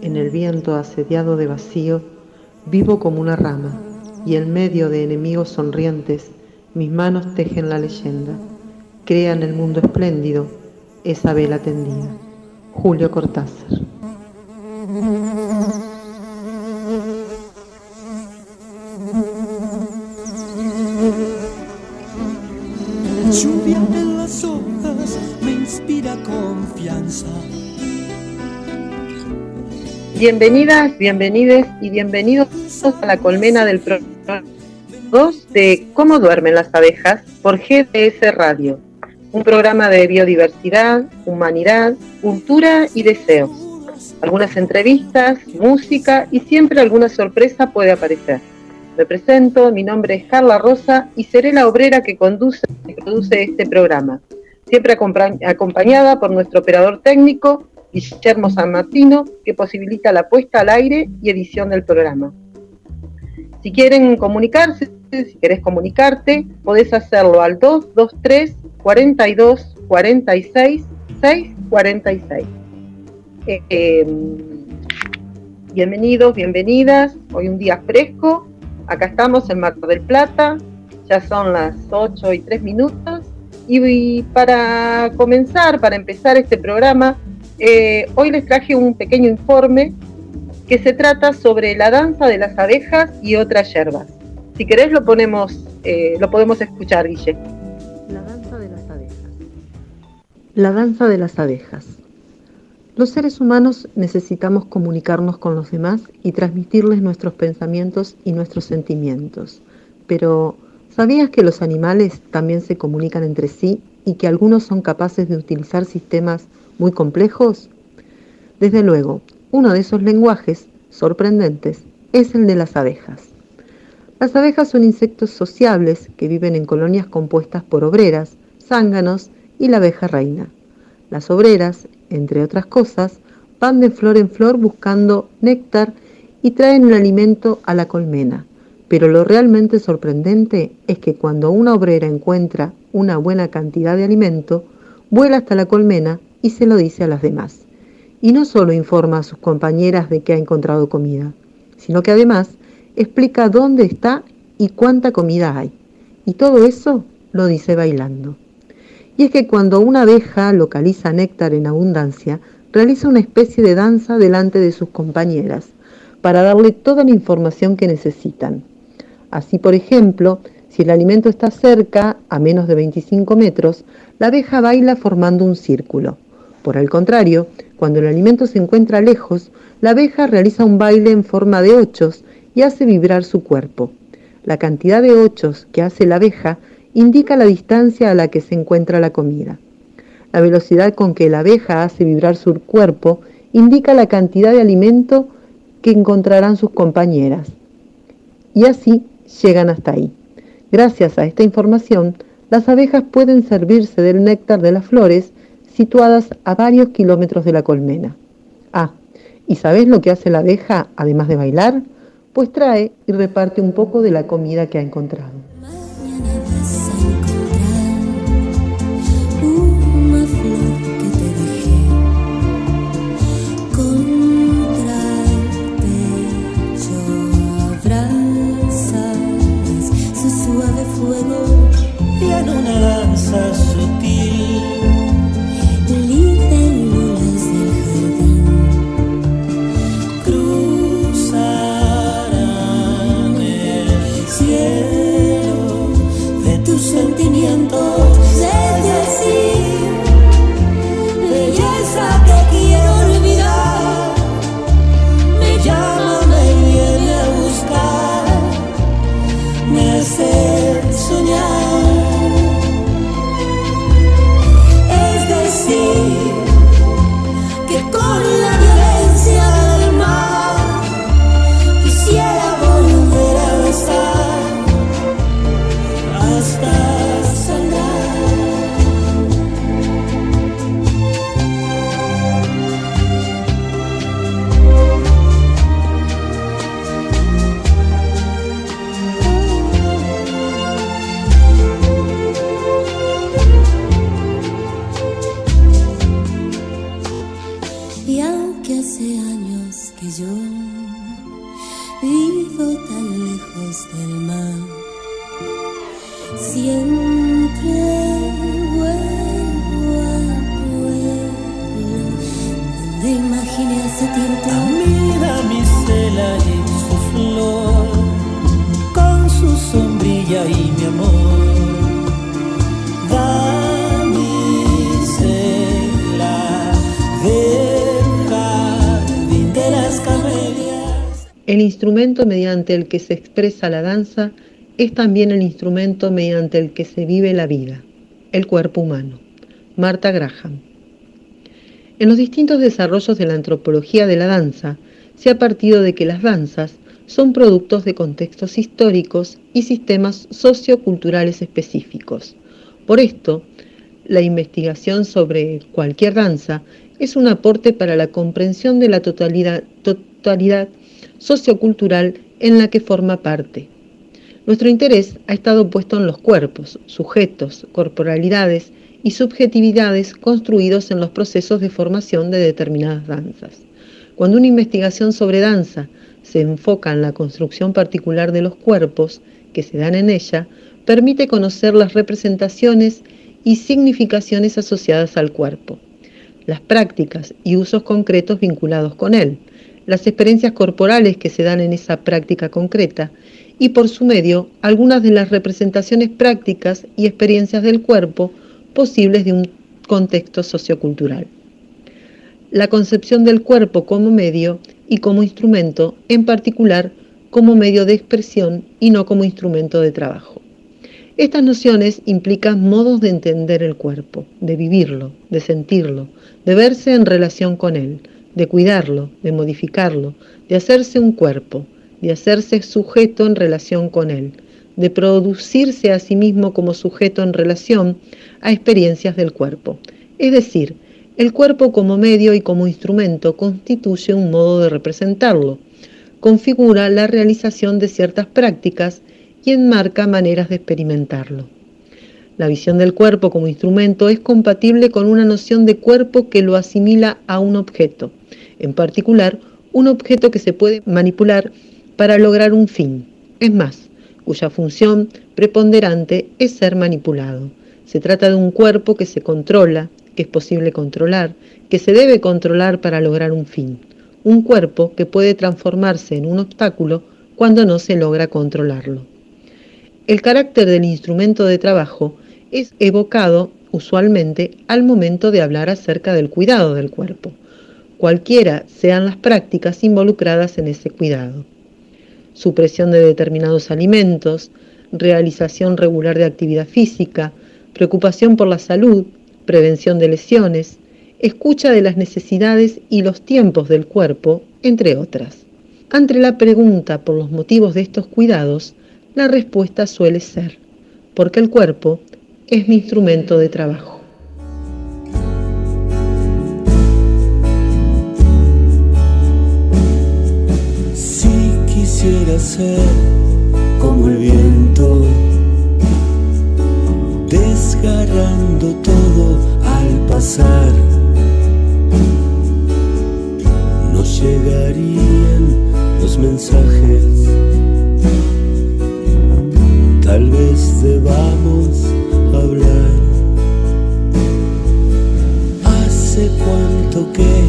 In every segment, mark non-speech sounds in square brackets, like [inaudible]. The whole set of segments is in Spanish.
En el viento asediado de vacío, vivo como una rama, y en medio de enemigos sonrientes, mis manos tejen la leyenda. Crean el mundo espléndido, esa vela tendida. Julio Cortázar. Bienvenidas, bienvenides y bienvenidos a la colmena del programa 2 de Cómo duermen las abejas por GDS Radio, un programa de biodiversidad, humanidad, cultura y deseos. Algunas entrevistas, música y siempre alguna sorpresa puede aparecer. Me presento, mi nombre es Carla Rosa y seré la obrera que conduce y produce este programa, siempre acompa- acompañada por nuestro operador técnico, Guillermo San Martino, que posibilita la puesta al aire y edición del programa. Si quieren comunicarse, si querés comunicarte, podés hacerlo al 223 42 46 646. Eh, eh, bienvenidos, bienvenidas. Hoy un día fresco. Acá estamos en Mar del Plata. Ya son las 8 y 3 minutos. Y, y para comenzar, para empezar este programa, eh, hoy les traje un pequeño informe que se trata sobre la danza de las abejas y otras hierbas. Si querés lo ponemos, eh, lo podemos escuchar, Guille. La danza de las abejas. La danza de las abejas. Los seres humanos necesitamos comunicarnos con los demás y transmitirles nuestros pensamientos y nuestros sentimientos. Pero, ¿sabías que los animales también se comunican entre sí y que algunos son capaces de utilizar sistemas muy complejos? Desde luego, uno de esos lenguajes sorprendentes es el de las abejas. Las abejas son insectos sociables que viven en colonias compuestas por obreras, zánganos y la abeja reina. Las obreras, entre otras cosas, van de flor en flor buscando néctar y traen el alimento a la colmena. Pero lo realmente sorprendente es que cuando una obrera encuentra una buena cantidad de alimento, vuela hasta la colmena y se lo dice a las demás. Y no solo informa a sus compañeras de que ha encontrado comida, sino que además explica dónde está y cuánta comida hay. Y todo eso lo dice bailando. Y es que cuando una abeja localiza néctar en abundancia, realiza una especie de danza delante de sus compañeras para darle toda la información que necesitan. Así, por ejemplo, si el alimento está cerca, a menos de 25 metros, la abeja baila formando un círculo. Por el contrario, cuando el alimento se encuentra lejos, la abeja realiza un baile en forma de ochos y hace vibrar su cuerpo. La cantidad de ochos que hace la abeja indica la distancia a la que se encuentra la comida. La velocidad con que la abeja hace vibrar su cuerpo indica la cantidad de alimento que encontrarán sus compañeras. Y así llegan hasta ahí. Gracias a esta información, las abejas pueden servirse del néctar de las flores situadas a varios kilómetros de la colmena. Ah, ¿y sabes lo que hace la abeja además de bailar? Pues trae y reparte un poco de la comida que ha encontrado. Donde imaginé hace tiempo. Mira mi cela y su flor, con su sombrilla y mi amor. Damisela del jardín de las camelias. El instrumento mediante el que se expresa la danza es también el instrumento mediante el que se vive la vida, el cuerpo humano. Marta Graham. En los distintos desarrollos de la antropología de la danza, se ha partido de que las danzas son productos de contextos históricos y sistemas socioculturales específicos. Por esto, la investigación sobre cualquier danza es un aporte para la comprensión de la totalidad, sociocultural en la que forma parte. Nuestro interés ha estado puesto en los cuerpos, sujetos, corporalidades y subjetividades construidos en los procesos de formación de determinadas danzas. Cuando una investigación sobre danza se enfoca en la construcción particular de los cuerpos que se dan en ella, permite conocer las representaciones y significaciones asociadas al cuerpo, las prácticas y usos concretos vinculados con él, las experiencias corporales que se dan en esa práctica concreta y por su medio algunas de las representaciones prácticas y experiencias del cuerpo posibles de un contexto sociocultural. La concepción del cuerpo como medio y como instrumento, en particular como medio de expresión y no como instrumento de trabajo. Estas nociones implican modos de entender el cuerpo, de vivirlo, de sentirlo, de verse en relación con él, de cuidarlo, de modificarlo, de hacerse un cuerpo, de hacerse sujeto en relación con él, de producirse a sí mismo como sujeto en relación a experiencias del cuerpo. Es decir, el cuerpo como medio y como instrumento constituye un modo de representarlo, configura la realización de ciertas prácticas y enmarca maneras de experimentarlo. La visión del cuerpo como instrumento es compatible con una noción de cuerpo que lo asimila a un objeto, en particular un objeto que se puede manipular para lograr un fin, es más, cuya función preponderante es ser manipulado. Se trata de un cuerpo que se controla, que es posible controlar, que se debe controlar para lograr un fin. Un cuerpo que puede transformarse en un obstáculo cuando no se logra controlarlo. El carácter del instrumento de trabajo es evocado usualmente al momento de hablar acerca del cuidado del cuerpo, cualquiera sean las prácticas involucradas en ese cuidado. Supresión de determinados alimentos, realización regular de actividad física, preocupación por la salud, prevención de lesiones, escucha de las necesidades y los tiempos del cuerpo, entre otras. Ante la pregunta por los motivos de estos cuidados, la respuesta suele ser, porque el cuerpo es mi instrumento de trabajo. Si quisiera ser como el viento, desgarrando todo al pasar, no llegarían los mensajes. Tal vez debamos hablar. Hace cuánto que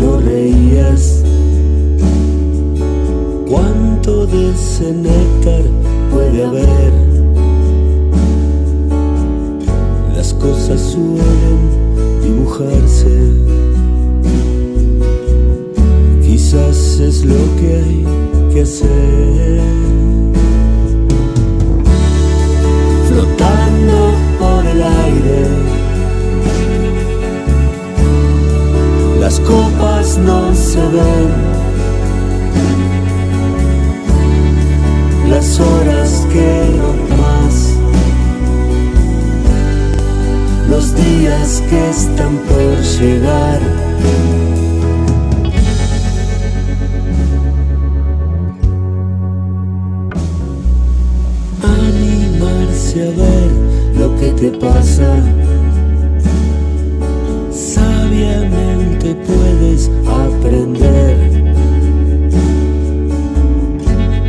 no reías. ¿Cuánto de ese puede haber? Las cosas suelen dibujarse. Quizás es lo que hay que hacer. Flotando por el aire. Las copas no se ven. las horas quedan los días que están por llegar. Animarse a ver lo que te pasa. Sabiamente puedes aprender.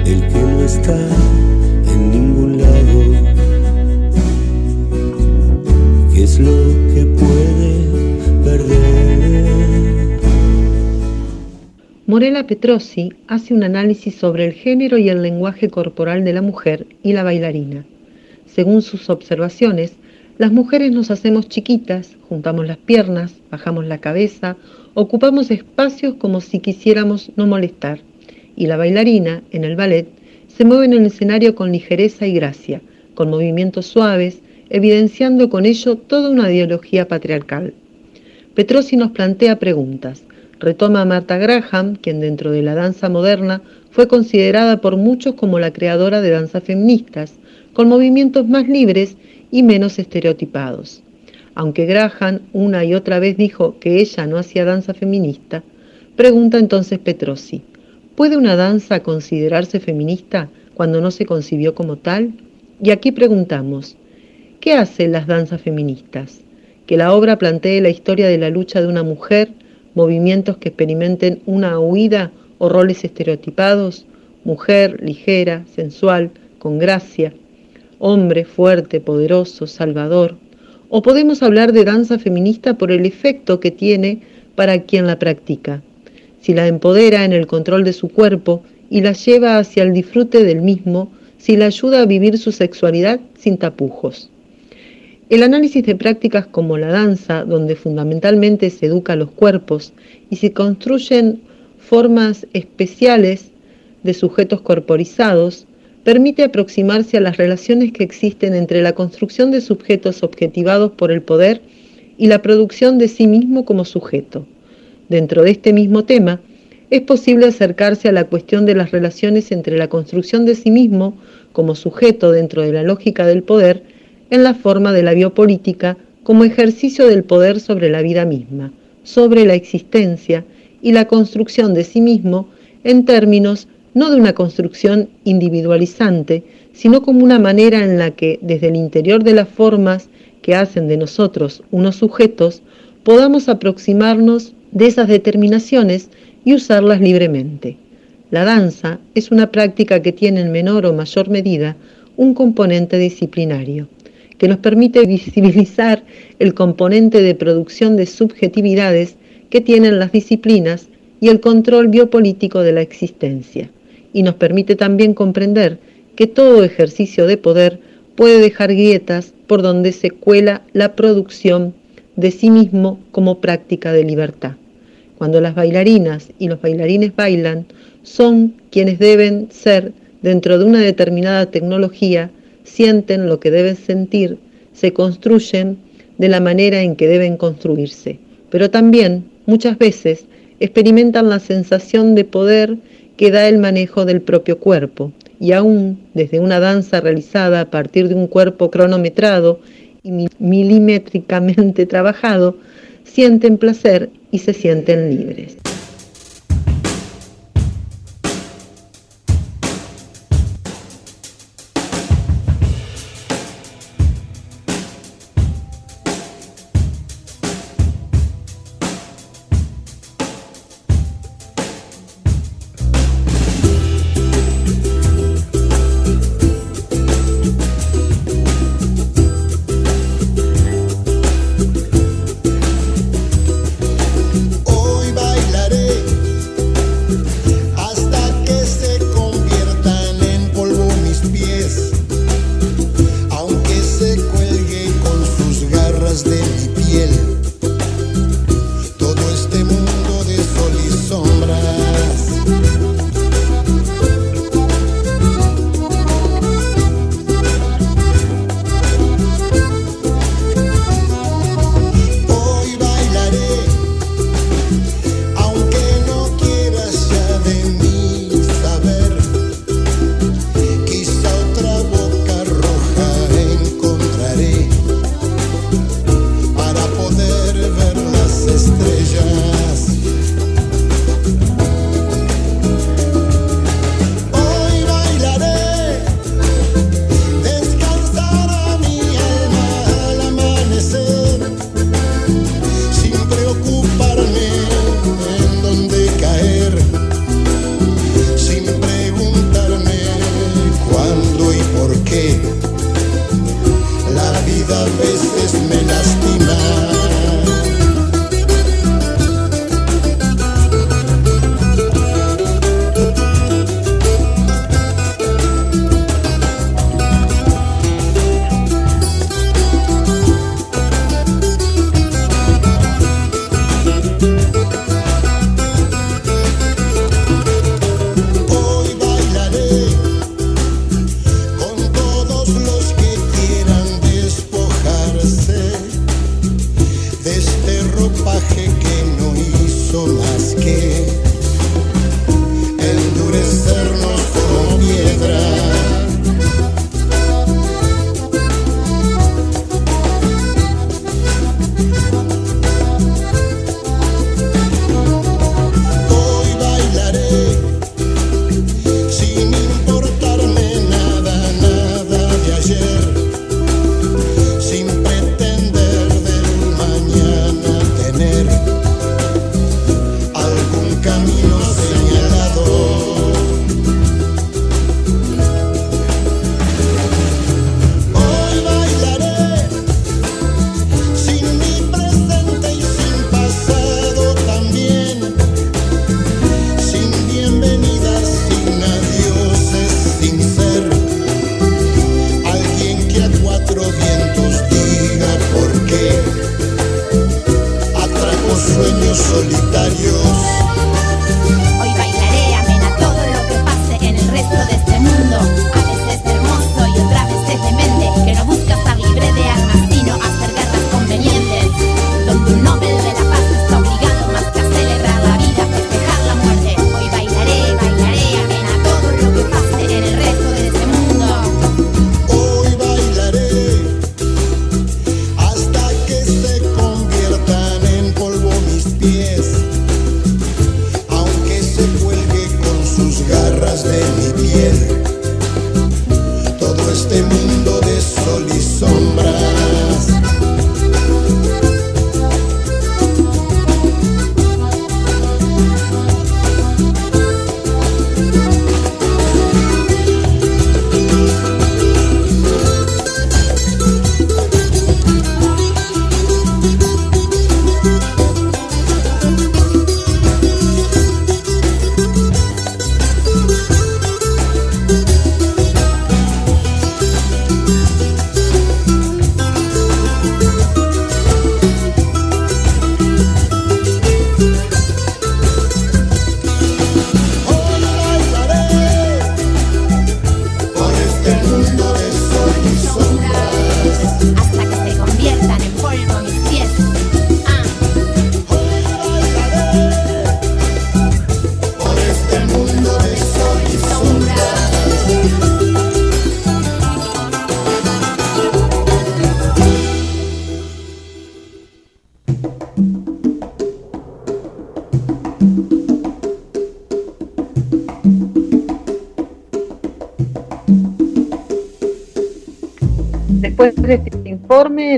El que no está Morela Petrosi hace un análisis sobre el género y el lenguaje corporal de la mujer y la bailarina. Según sus observaciones, las mujeres nos hacemos chiquitas, juntamos las piernas, bajamos la cabeza, ocupamos espacios como si quisiéramos no molestar. Y la bailarina, en el ballet, se mueve en el escenario con ligereza y gracia, con movimientos suaves, evidenciando con ello toda una ideología patriarcal. Petrosi nos plantea preguntas. Retoma a Martha Graham, quien dentro de la danza moderna fue considerada por muchos como la creadora de danzas feministas, con movimientos más libres y menos estereotipados. Aunque Graham una y otra vez dijo que ella no hacía danza feminista, pregunta entonces Petrosi, ¿puede una danza considerarse feminista cuando no se concibió como tal? Y aquí preguntamos, ¿qué hacen las danzas feministas? Que la obra plantee la historia de la lucha de una mujer, movimientos que experimenten una huida o roles estereotipados, mujer ligera, sensual, con gracia, hombre fuerte, poderoso, salvador. O podemos hablar de danza feminista por el efecto que tiene para quien la practica. Si la empodera en el control de su cuerpo y la lleva hacia el disfrute del mismo, si la ayuda a vivir su sexualidad sin tapujos. El análisis de prácticas como la danza, donde fundamentalmente se educa los cuerpos y se construyen formas especiales de sujetos corporizados, permite aproximarse a las relaciones que existen entre la construcción de sujetos objetivados por el poder y la producción de sí mismo como sujeto. Dentro de este mismo tema, es posible acercarse a la cuestión de las relaciones entre la construcción de sí mismo como sujeto dentro de la lógica del poder en la forma de la biopolítica como ejercicio del poder sobre la vida misma, sobre la existencia y la construcción de sí mismo en términos no de una construcción individualizante, sino como una manera en la que, desde el interior de las formas que hacen de nosotros unos sujetos, podamos aproximarnos de esas determinaciones y usarlas libremente. La danza es una práctica que tiene en menor o mayor medida un componente disciplinario que nos permite visibilizar el componente de producción de subjetividades que tienen las disciplinas y el control biopolítico de la existencia, y nos permite también comprender que todo ejercicio de poder puede dejar grietas por donde se cuela la producción de sí mismo como práctica de libertad. Cuando las bailarinas y los bailarines bailan, son quienes deben ser, dentro de una determinada tecnología, sienten lo que deben sentir, se construyen de la manera en que deben construirse, pero también muchas veces experimentan la sensación de poder que da el manejo del propio cuerpo, y aún desde una danza realizada a partir de un cuerpo cronometrado y milimétricamente [laughs] trabajado, sienten placer y se sienten libres. Que no hizo más que endurecernos como piedra.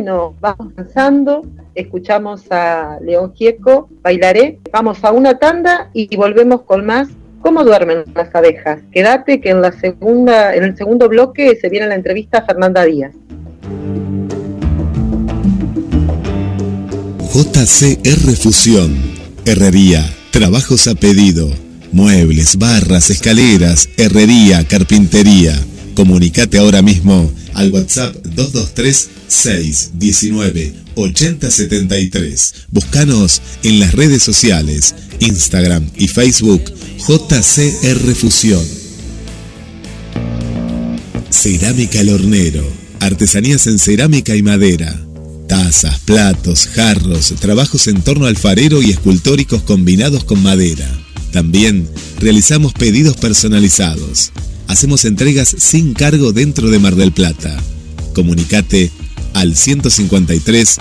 Nos vamos avanzando, escuchamos a León Gieco, bailaré, vamos a una tanda y volvemos con más ¿Cómo duermen las abejas? Quédate que en la segunda, en el segundo bloque se viene la entrevista a Fernanda Díaz. JCR Fusión. Herrería. Trabajos a pedido. Muebles, barras, escaleras, herrería, carpintería. Comunicate ahora mismo al WhatsApp 223 619 8073. Búscanos en las redes sociales, Instagram y Facebook JCR Fusión. Cerámica El Hornero. Artesanías en cerámica y madera. Tazas, platos, jarros, trabajos en torno alfarero y escultóricos combinados con madera. También realizamos pedidos personalizados. Hacemos entregas sin cargo dentro de Mar del Plata. Comunicate al 153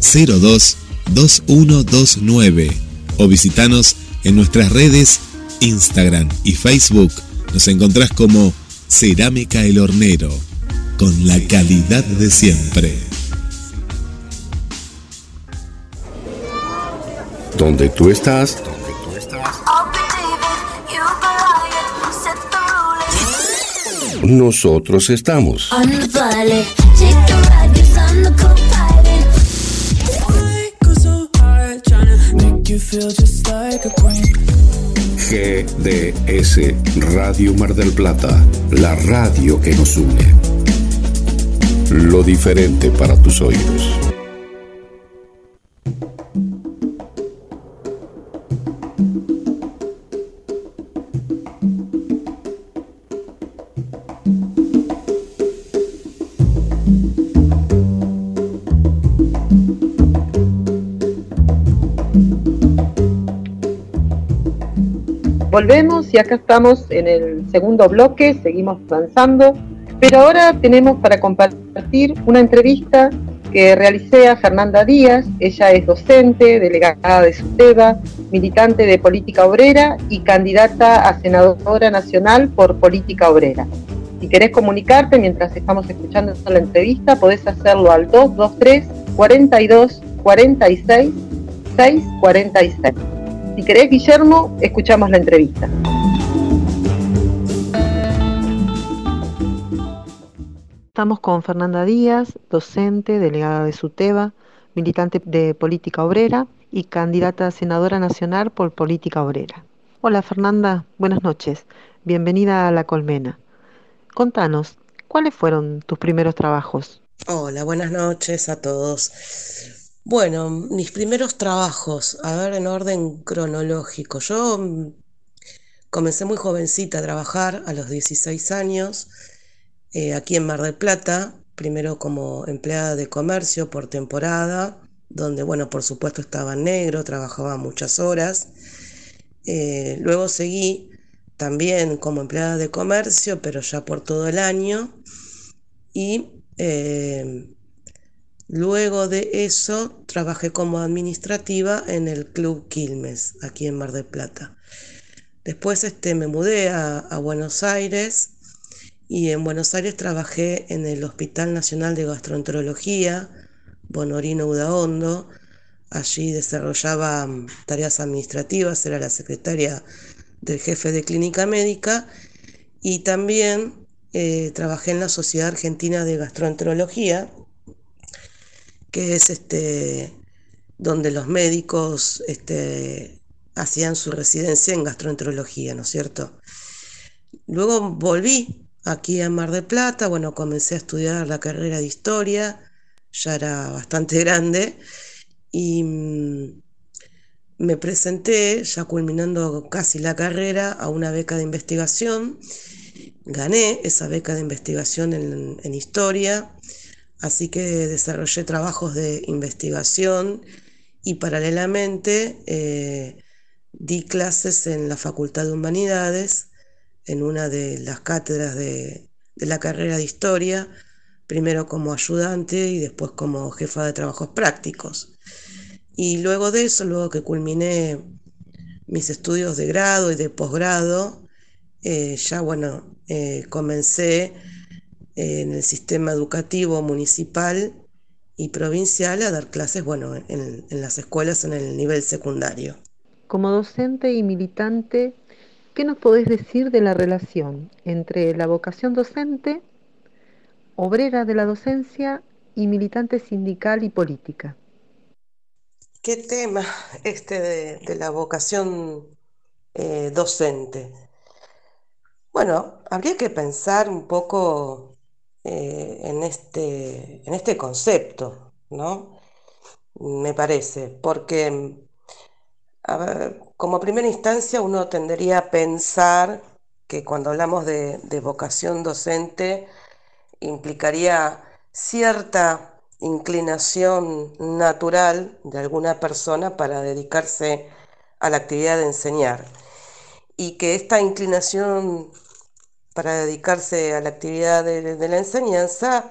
02 2129 o visitanos en nuestras redes Instagram y Facebook. Nos encontrás como Cerámica El Hornero, con la calidad de siempre. Donde tú estás, nosotros estamos. GDS Radio Mar del Plata, la radio que nos une. Lo diferente para tus oídos. Volvemos y acá estamos en el segundo bloque, seguimos avanzando, pero ahora tenemos para compartir una entrevista que realicé a Fernanda Díaz. Ella es docente, delegada de SUTEBA, militante de política obrera y candidata a senadora nacional por política obrera. Si querés comunicarte mientras estamos escuchando la entrevista, podés hacerlo al 223 42 46 646. Si querés, Guillermo, escuchamos la entrevista. Estamos con Fernanda Díaz, docente, delegada de SUTEBA, militante de política obrera y candidata a senadora nacional por política obrera. Hola Fernanda, buenas noches. Bienvenida a La Colmena. Contanos, ¿cuáles fueron tus primeros trabajos? Hola, buenas noches a todos. Bueno, mis primeros trabajos, a ver en orden cronológico. Yo mm, comencé muy jovencita a trabajar a los 16 años eh, aquí en Mar del Plata, primero como empleada de comercio por temporada, donde, bueno, por supuesto estaba en negro, trabajaba muchas horas. Eh, luego seguí también como empleada de comercio, pero ya por todo el año. Y eh, luego de eso trabajé como administrativa en el Club Quilmes, aquí en Mar del Plata. Después este, me mudé a, Buenos Aires y en Buenos Aires trabajé en el Hospital Nacional de Gastroenterología, Bonorino Udaondo. Allí desarrollaba mm, tareas administrativas, era la secretaria del jefe de clínica médica y también eh, trabajé en la Sociedad Argentina de Gastroenterología, que es este, donde los médicos este, hacían su residencia en gastroenterología, ¿no es cierto? Luego volví aquí en Mar del Plata. Bueno, comencé a estudiar la carrera de historia, ya era bastante [laughs] grande, y mm, me presenté, ya culminando casi la carrera, a una beca de investigación. Gané esa beca de investigación en, historia, así que desarrollé trabajos de investigación y paralelamente eh, di clases en la Facultad de Humanidades en una de las cátedras de, la carrera de historia, primero como ayudante y después como jefa de trabajos prácticos. Y luego de eso, luego que culminé mis estudios de grado y de posgrado, eh, ya bueno, eh, comencé en el sistema educativo municipal y provincial a dar clases, bueno, en, en las escuelas en el nivel secundario. Como docente y militante, ¿Qué nos podés decir de la relación entre la vocación docente, obrera de la docencia y militante sindical y política? ¿Qué tema este de, la vocación eh, docente? Bueno, habría que pensar un poco eh, en, este, en este concepto, ¿no? Me parece, porque como primera instancia uno tendría a pensar que cuando hablamos de, vocación docente implicaría cierta inclinación natural de alguna persona para dedicarse a la actividad de enseñar y que esta inclinación para dedicarse a la actividad de la enseñanza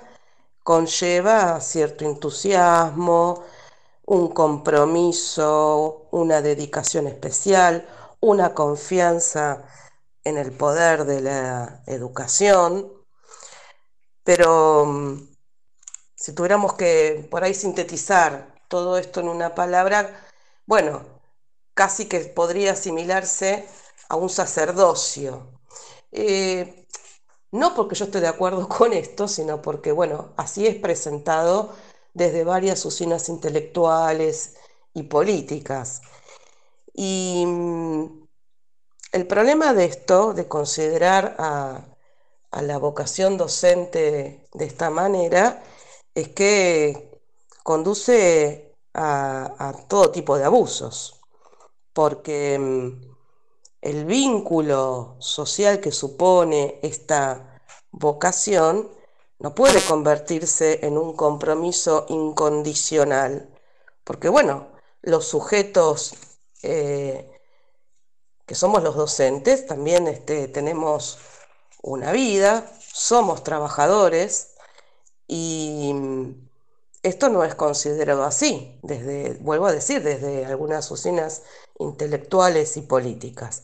conlleva cierto entusiasmo, un compromiso, una dedicación especial, una confianza en el poder de la educación. Pero mm, si tuviéramos que por ahí sintetizar todo esto en una palabra, bueno, casi que podría asimilarse a un sacerdocio. Eh, no porque yo esté de acuerdo [laughs] con esto, sino porque, bueno, así es presentado desde varias usinas intelectuales y políticas. Y mm, el problema de esto, de considerar a, la vocación docente de esta manera, es que conduce a, todo tipo de abusos, porque mm, el vínculo social que supone esta vocación no puede convertirse en un compromiso incondicional, porque bueno, los sujetos eh, que somos los docentes, también este, tenemos una vida, somos trabajadores y esto no es considerado así, desde, vuelvo a decir, desde algunas usinas intelectuales y políticas.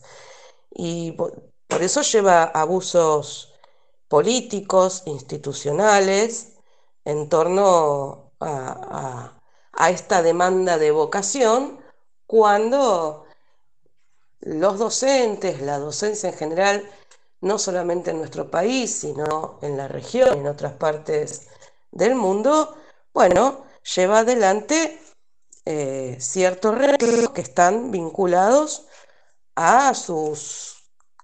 Y por, eso lleva abusos políticos, institucionales, en torno a, a esta demanda de vocación, cuando los docentes, la docencia en general, no solamente en nuestro país, sino en la región, en otras partes del mundo, bueno, lleva adelante eh, ciertos retos que están vinculados a sus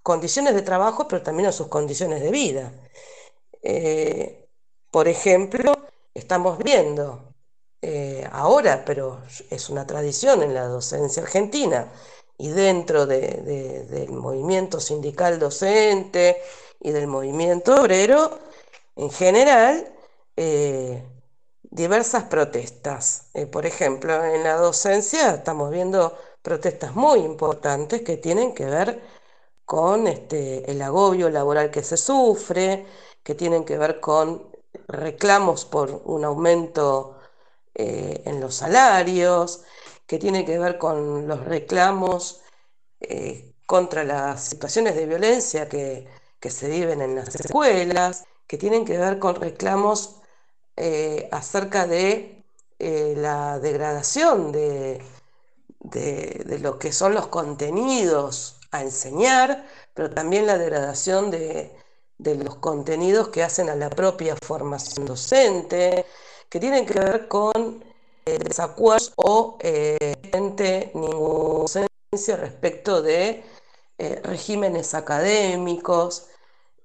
condiciones de trabajo, pero también a sus condiciones de vida. Eh, por ejemplo, estamos viendo eh, ahora, pero es una tradición en la docencia argentina y dentro del movimiento sindical docente y del movimiento obrero, en general, diversas protestas. Eh, por ejemplo, en la docencia estamos viendo protestas muy importantes que tienen que ver con este, el agobio laboral que se sufre, que tienen que ver con reclamos por un aumento eh, en los salarios, que tienen que ver con los reclamos eh, contra las situaciones de violencia que, que se viven en las escuelas, que tienen que ver con reclamos eh, acerca de eh, la degradación de, de, lo que son los contenidos a enseñar, pero también la degradación de, los contenidos que hacen a la propia formación docente, que tienen que ver con eh, desacuerdos o eh, ninguna docencia respecto de regímenes académicos,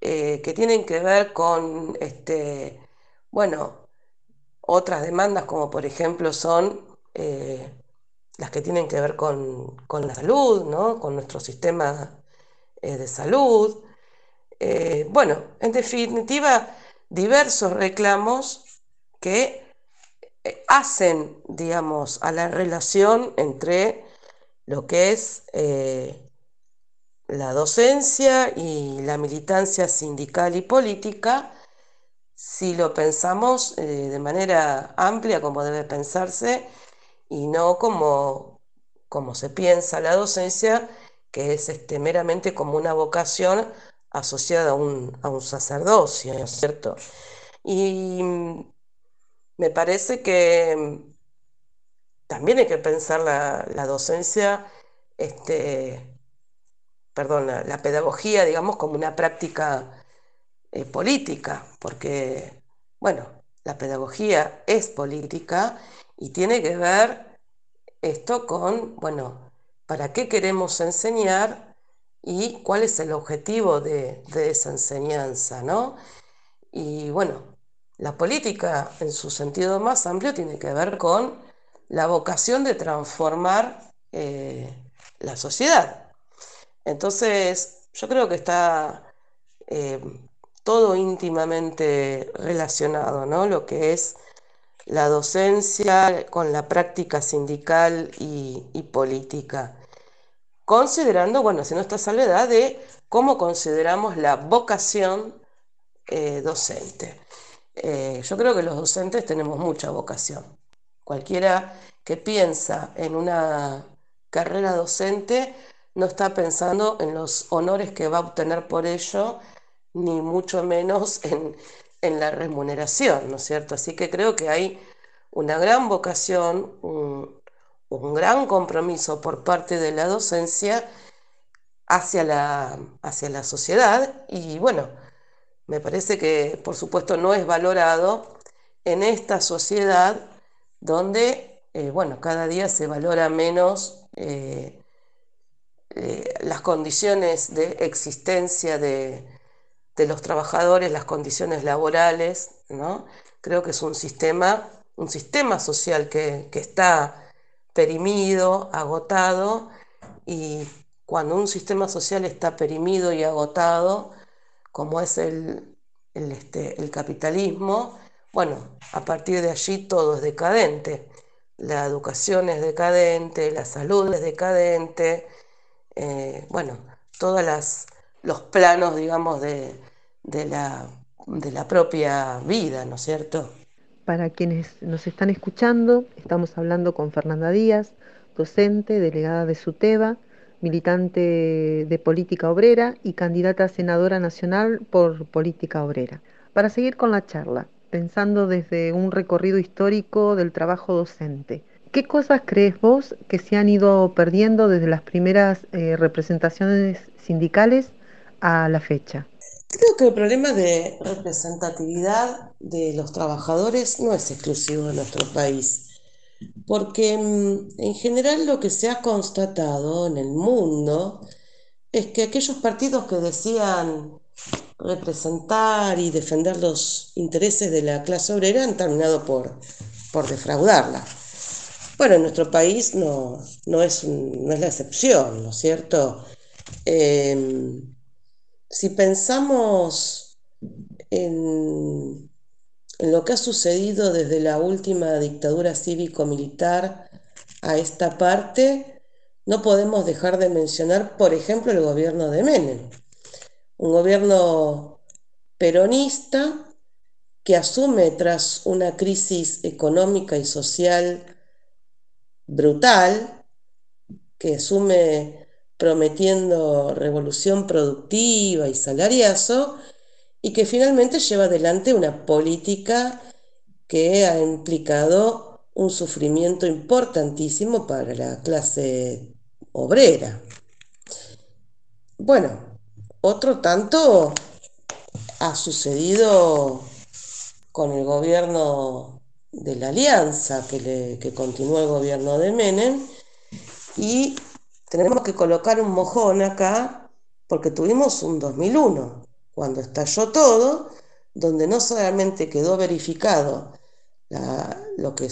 que tienen que ver con este, bueno, otras demandas, como por ejemplo son eh, las que tienen que ver con, la salud, ¿no? con nuestro sistema eh, de salud. Eh, bueno, en definitiva, diversos reclamos que hacen, digamos, a la relación entre lo que es la docencia y la militancia sindical y política si lo pensamos eh, de manera amplia como debe pensarse y no como, como se piensa la docencia, que es este, meramente como una vocación asociada a un, sacerdocio, ¿no es cierto? Y mm, me parece que mm, también hay que pensar la, docencia, este, perdón, la pedagogía, digamos, como una práctica eh, política, porque, bueno, la pedagogía es política y tiene que ver esto con, bueno, ¿para qué queremos enseñar y cuál es el objetivo de, esa enseñanza, ¿no? Y bueno, la política en su sentido más amplio tiene que ver con la vocación de transformar eh, la sociedad. Entonces, yo creo que está eh, todo íntimamente relacionado, ¿no? Lo que es la docencia con la práctica sindical y, política. Considerando, bueno, si esta salvedad de cómo consideramos la vocación eh, docente. Eh, yo creo que los docentes tenemos mucha vocación. Cualquiera que piensa en una carrera docente no está pensando en los honores que va a obtener por ello ni mucho menos [laughs] en, la remuneración, ¿no es cierto? Así que creo que hay una gran vocación, un, gran compromiso por parte de la docencia hacia la, hacia la sociedad y bueno, me parece que por supuesto no es valorado en esta sociedad donde, eh, bueno, cada día se valora menos eh, eh, las condiciones de existencia de, de los trabajadores, las condiciones laborales, ¿no? Creo que es un sistema, un sistema social que, está perimido, agotado, y cuando un sistema social está perimido y agotado, como es el, este, el capitalismo, bueno, a partir de allí todo es decadente. La educación es decadente, la salud es decadente, eh, bueno, todos los planos, digamos, de, la, de la propia vida, ¿no es cierto? Para quienes nos están escuchando, estamos hablando con Fernanda Díaz, docente, delegada de SUTEBA, militante de política obrera y candidata a senadora nacional por política obrera. Para seguir con la charla, pensando desde un recorrido histórico del trabajo docente, ¿qué cosas crees vos que se han ido perdiendo desde las primeras eh, representaciones sindicales a la fecha? Creo que el problema de representatividad de los trabajadores no es exclusivo de nuestro país porque mm, en general lo que se ha constatado en el mundo es que aquellos partidos que decían representar y defender los intereses de la clase obrera han terminado por, defraudarla. Bueno, en nuestro país no, es, la excepción, ¿no es cierto? Em, si pensamos en lo que ha sucedido desde la última dictadura cívico-militar a esta parte, no podemos dejar de mencionar, por ejemplo, el gobierno de Menem, un gobierno peronista que asume tras una crisis económica y social brutal, que asume prometiendo revolución productiva y salariazo, y que finalmente lleva adelante una política que ha implicado un sufrimiento importantísimo para la clase obrera. Bueno, otro tanto ha sucedido con el gobierno de la Alianza, que, que continuó el gobierno de Menem, y tenemos que colocar un mojón acá porque tuvimos un 2001 cuando estalló todo, donde no solamente quedó verificado lo que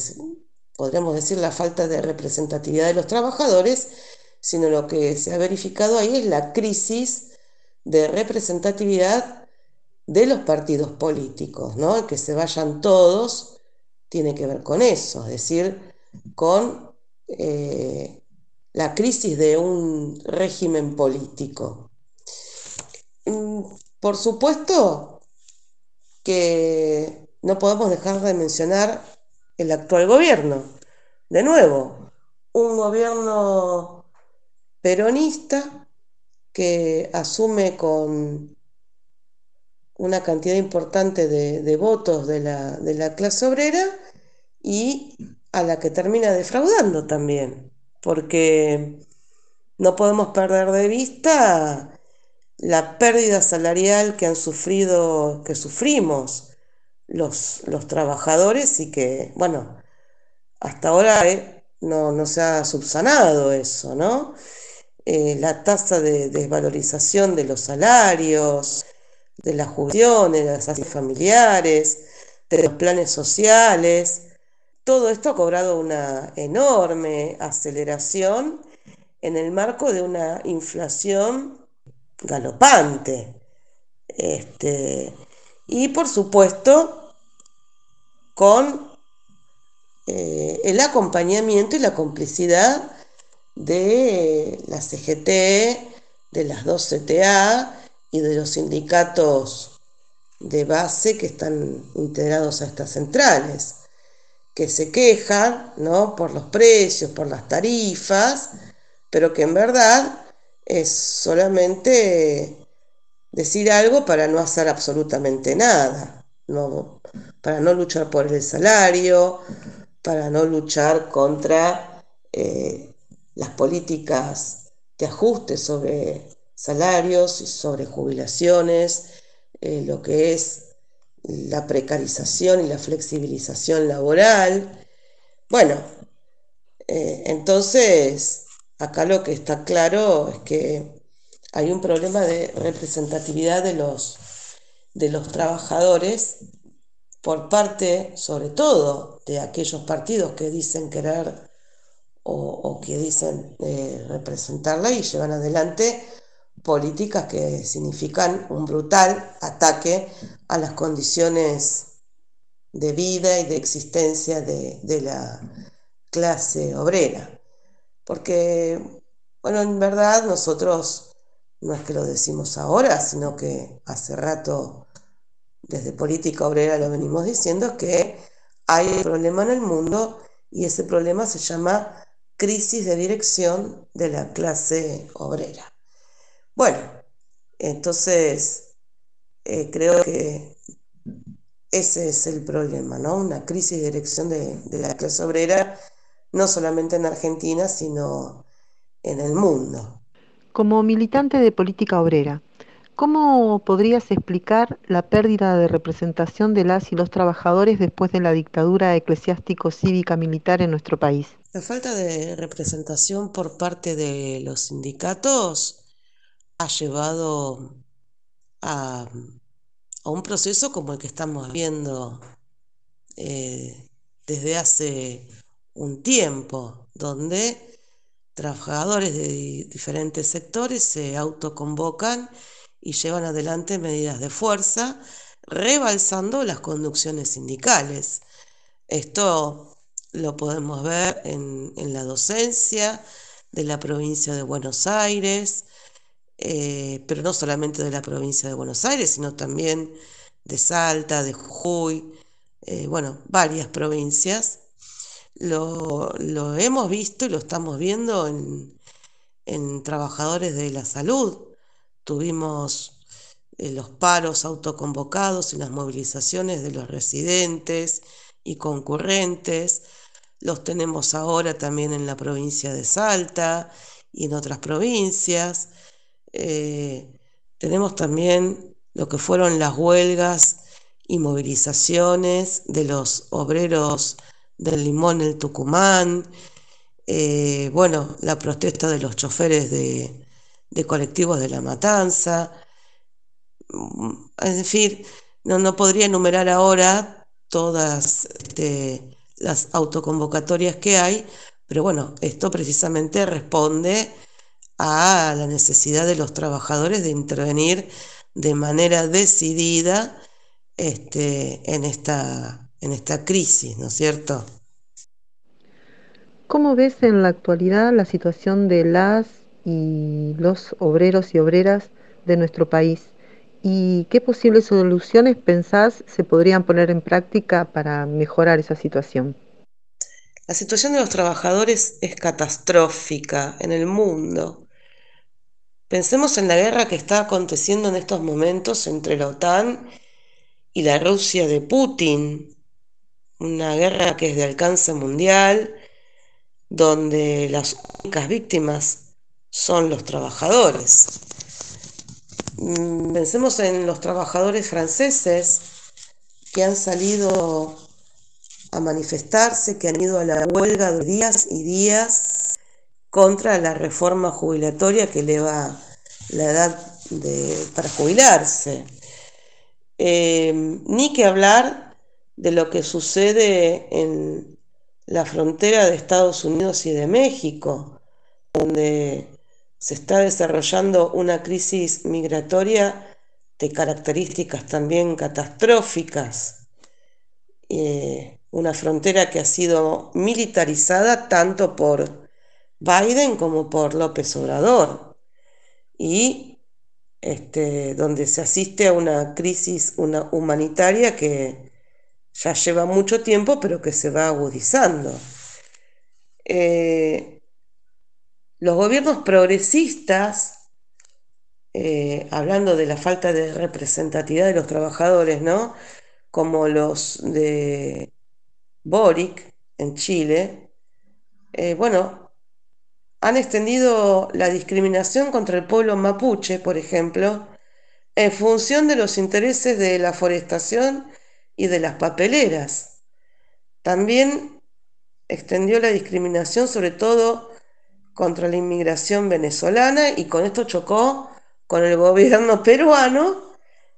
podríamos decir la falta de representatividad de los trabajadores, sino lo que se ha verificado ahí es la crisis de representatividad de los partidos políticos, ¿no? que se vayan todos tiene que ver con eso, es decir, con eh, la crisis de un régimen político. Mm, por supuesto que no podemos dejar de mencionar el actual gobierno. De nuevo, un gobierno peronista que asume con una cantidad importante de, votos de la, de la clase obrera y a la que termina defraudando también, porque no podemos perder de vista la pérdida salarial que han sufrido, que sufrimos los, los trabajadores y que, bueno, hasta ahora eh, no, se ha subsanado eso, ¿no? Eh, la tasa de desvalorización de los salarios, de las jubilaciones, de las familiares, de los planes sociales, todo esto ha cobrado una enorme aceleración en el marco de una inflación galopante. Este, y por supuesto, con eh, el acompañamiento y la complicidad de la CGT, de las dos CTA y de los sindicatos de base que están integrados a estas centrales, que se quejan ¿no? por los precios, por las tarifas, pero que en verdad es solamente decir algo para no hacer absolutamente nada, no, para no luchar por el salario, para no luchar contra eh, las políticas de ajuste sobre salarios y sobre jubilaciones, eh, lo que es la precarización y la flexibilización laboral. Bueno, eh, entonces Acá lo que está claro es que hay un problema de representatividad de los, de los trabajadores por parte, sobre todo, de aquellos partidos que dicen querer o, que dicen eh, representarla y llevan adelante políticas que significan un brutal ataque a las condiciones de vida y de existencia de la clase obrera porque Bueno, en verdad nosotros no es que lo decimos ahora, sino que hace rato desde Política Obrera lo venimos diciendo, que hay un problema en el mundo y ese problema se llama crisis de dirección de la clase obrera. Bueno, entonces eh, creo que ese es el problema, ¿no? Una crisis de dirección de, de la clase obrera, no solamente en Argentina, sino en el mundo. Como militante de política obrera, ¿cómo podrías explicar la pérdida de representación de las y los trabajadores después de la dictadura eclesiástico-cívica militar en nuestro país? La falta de representación por parte de los sindicatos ha llevado a, un proceso como el que estamos viendo eh, desde hace un tiempo, donde trabajadores de diferentes sectores se autoconvocan y llevan adelante medidas de fuerza, rebalsando las conducciones sindicales. Esto lo podemos ver en la docencia de la provincia de Buenos Aires, eh, pero no solamente de la provincia de Buenos Aires, sino también de Salta, de Jujuy, eh, bueno, varias provincias lo, lo hemos visto y lo estamos viendo en, en trabajadores de la salud. Tuvimos eh, los paros autoconvocados y las movilizaciones de los residentes y concurrentes. Los tenemos ahora también en la provincia de Salta y en otras provincias. Eh, tenemos también lo que fueron las huelgas y movilizaciones de los obreros del Limón, el Tucumán, eh, bueno, la protesta de los choferes de, de colectivos de la Matanza, mm, es decir, no, no podría enumerar ahora todas este, las autoconvocatorias que hay, pero bueno, esto precisamente responde a la necesidad de los trabajadores de intervenir de manera decidida este, en esta en esta crisis, ¿no es cierto? ¿Cómo ves en la actualidad la situación de las y los obreros y obreras de nuestro país? ¿Y qué posibles soluciones pensás se podrían poner en práctica para mejorar esa situación? La situación de los trabajadores es catastrófica en el mundo. Pensemos en la guerra que está aconteciendo en estos momentos entre la OTAN y la Rusia de Putin, una guerra que es de alcance mundial, donde las únicas víctimas son los trabajadores. Mm, pensemos en los trabajadores franceses que han salido a manifestarse, que han ido a la huelga de días y días contra la reforma jubilatoria que eleva la edad para jubilarse. Eh, ni que hablar de lo que sucede en la frontera de Estados Unidos y de México, donde se está desarrollando una crisis migratoria de características también catastróficas. Eh, una frontera que ha sido militarizada tanto por Biden como por López Obrador y este, donde se asiste a una crisis humanitaria que ya lleva mucho tiempo, pero que se va agudizando. Eh, los gobiernos progresistas, eh, hablando de la falta de representatividad de los trabajadores, ¿no? Como los de Boric en Chile, eh, bueno, han extendido la discriminación contra el pueblo mapuche, por ejemplo, en función de los intereses de la forestación y de las papeleras. También extendió la discriminación sobre todo contra la inmigración venezolana y con esto chocó con el [laughs] gobierno peruano,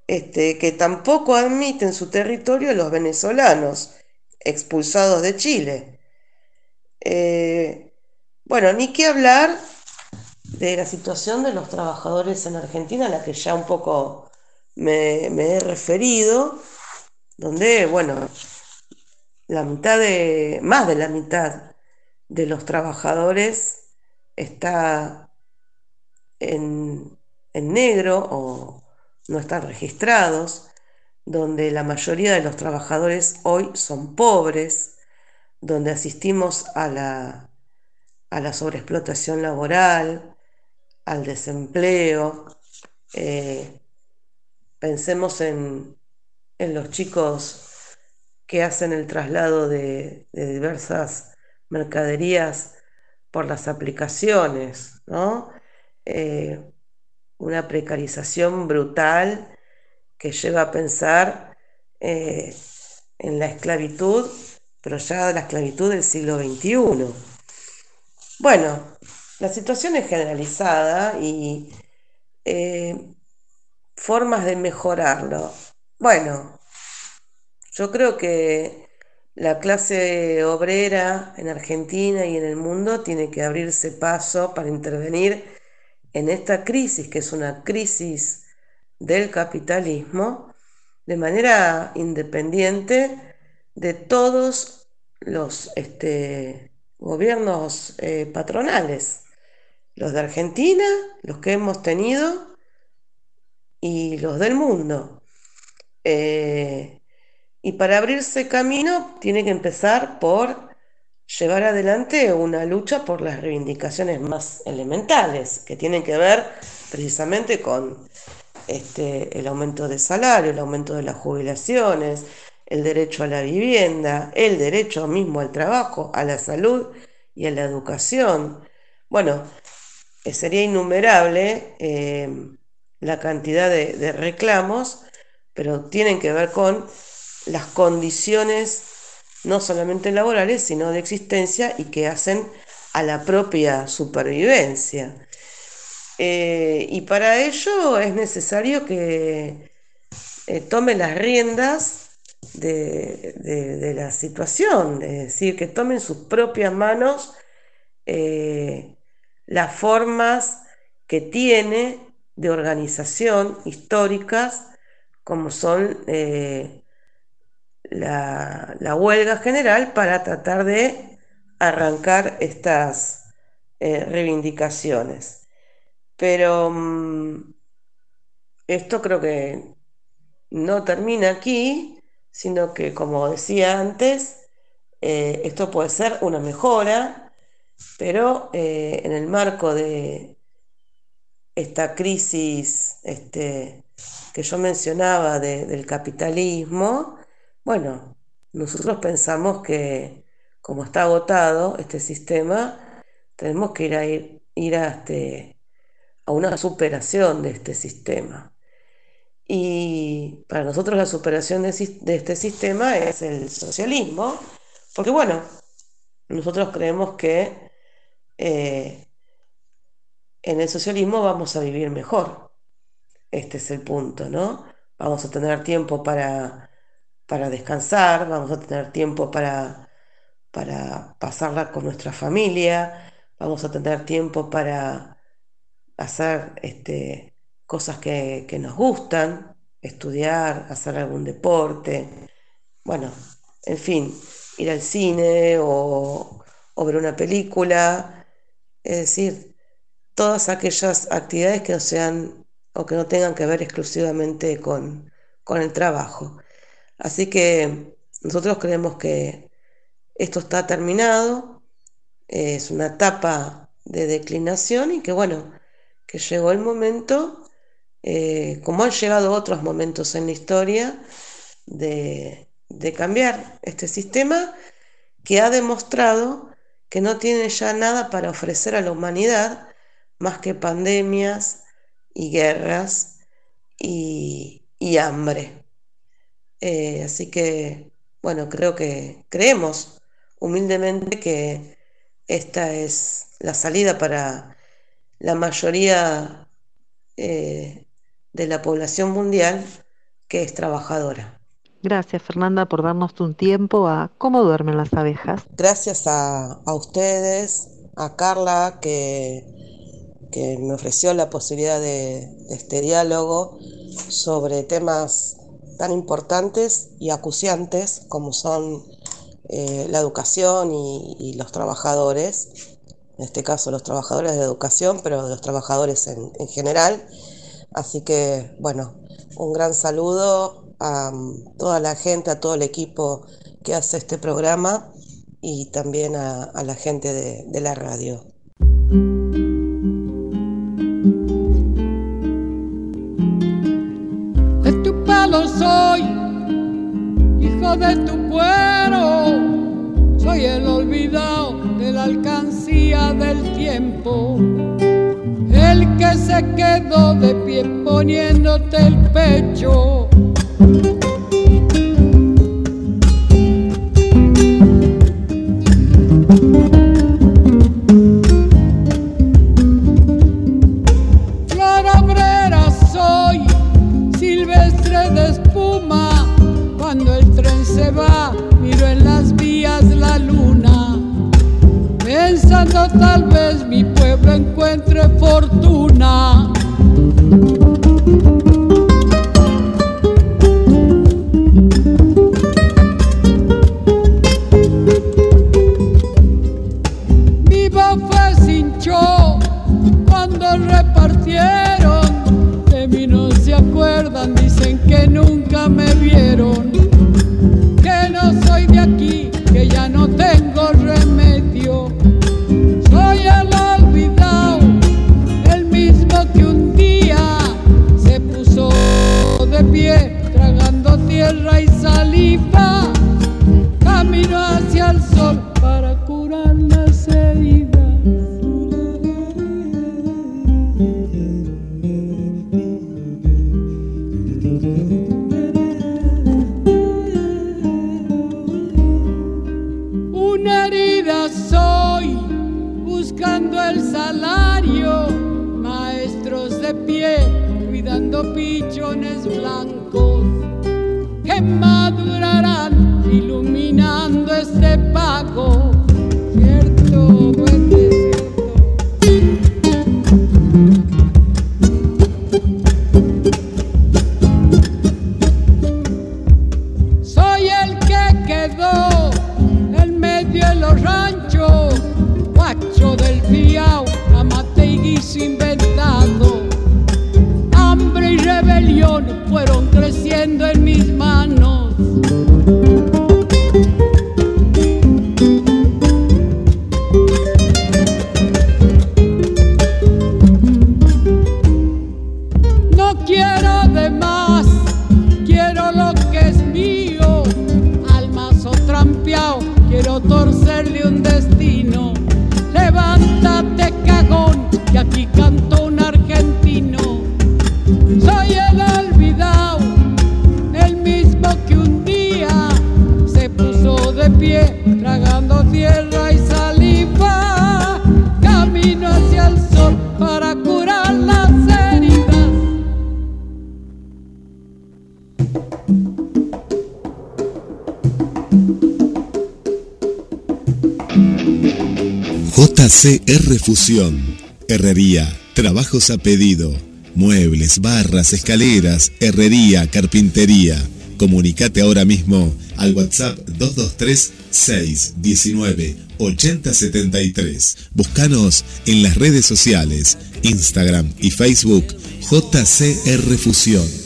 este, que tampoco admite en su territorio a los venezolanos expulsados de Chile. Eh, bueno, ni qué hablar de la situación de los trabajadores en Argentina, a la que ya un poco me, me he referido, donde, bueno, la mitad de, más de la mitad de los trabajadores está en, en negro o no están registrados, donde la mayoría de los trabajadores hoy son pobres, donde asistimos a la, a la sobreexplotación laboral, al desempleo. Eh, pensemos en, en, los chicos que hacen el traslado de, diversas mercaderías por las aplicaciones, ¿no? Eh, una precarización brutal que lleva a pensar eh, en la esclavitud, pero ya la esclavitud del siglo XXI. Bueno, la situación es generalizada y eh, formas de mejorarlo. Bueno, yo creo que la clase obrera en Argentina y en el mundo tiene que abrirse paso para intervenir en esta crisis, que es una crisis del capitalismo, de manera independiente de todos los este, gobiernos eh, patronales, los de Argentina, los que hemos tenido y los del mundo. Eh, y para abrirse camino tiene que empezar por llevar adelante una lucha por las reivindicaciones más elementales, que tienen que ver precisamente con este, el aumento de salario, el aumento de las jubilaciones, el derecho a la vivienda, el derecho mismo al trabajo, a la salud y a la educación. Bueno, eh, sería innumerable eh, la cantidad de, reclamos, pero tienen que ver con las condiciones no solamente laborales, sino de existencia y que hacen a la propia supervivencia. Eh, y para ello es necesario que tomen las riendas de, la situación, es decir, que tomen sus propias manos eh, las formas que tiene de organización históricas, como son la, huelga general para tratar de arrancar estas eh, reivindicaciones. Pero mm, esto creo que no termina aquí, sino que, como decía antes, eh, esto puede ser una mejora, pero eh, en el marco de esta crisis este, que yo mencionaba del capitalismo, bueno, nosotros pensamos que como está agotado este sistema, tenemos que ir a, ir, a, este, a una superación de este sistema. Y para nosotros la superación de, este sistema es el socialismo, porque bueno, nosotros creemos que eh, en el socialismo vamos a vivir mejor. Este es el punto, ¿no? Vamos a tener tiempo para para descansar, vamos a tener tiempo para, para pasarla con nuestra familia, vamos a tener tiempo para hacer este, cosas que, nos gustan, estudiar, hacer algún deporte, bueno, en fin, ir al cine o, o ver una película, es decir, todas aquellas actividades que no sean o que no tengan que ver exclusivamente con, con el trabajo. Así que nosotros creemos que esto está terminado, es una etapa de declinación y que bueno, que llegó el momento, eh, como han llegado otros momentos en la historia, de, cambiar este sistema que ha demostrado que no tiene ya nada para ofrecer a la humanidad más que pandemias y guerras y, y hambre. Eh, así que, bueno, creo que creemos humildemente que esta es la salida para la mayoría eh, de la población mundial que es trabajadora. Gracias Fernanda por darnos un tiempo a cómo duermen las abejas. Gracias a, ustedes, a Carla que, que, me ofreció la posibilidad de este diálogo sobre temas tan importantes y acuciantes como son eh, la educación y, los trabajadores. en este caso los trabajadores de educación, pero los trabajadores en, en general. Así que, bueno, un gran saludo a mm, toda la gente, a todo el equipo que hace este programa y también a, la gente de, de la radio. De tu palo soy, hijo de tu cuero, soy el olvidado de la alcancía del tiempo, el que se quedó de pie poniéndote el pecho. Flor obrera soy, silvestre de espuma. Cuando el tren se va, miro en las vías la luna. Pensando tal vez mi pueblo encuentre fortuna. JCR Fusión. Herrería, trabajos a pedido, muebles, barras, escaleras, herrería, carpintería. Comunicate ahora mismo al WhatsApp 223 619 8073. Búscanos en las redes sociales, Instagram y Facebook JCR Fusión.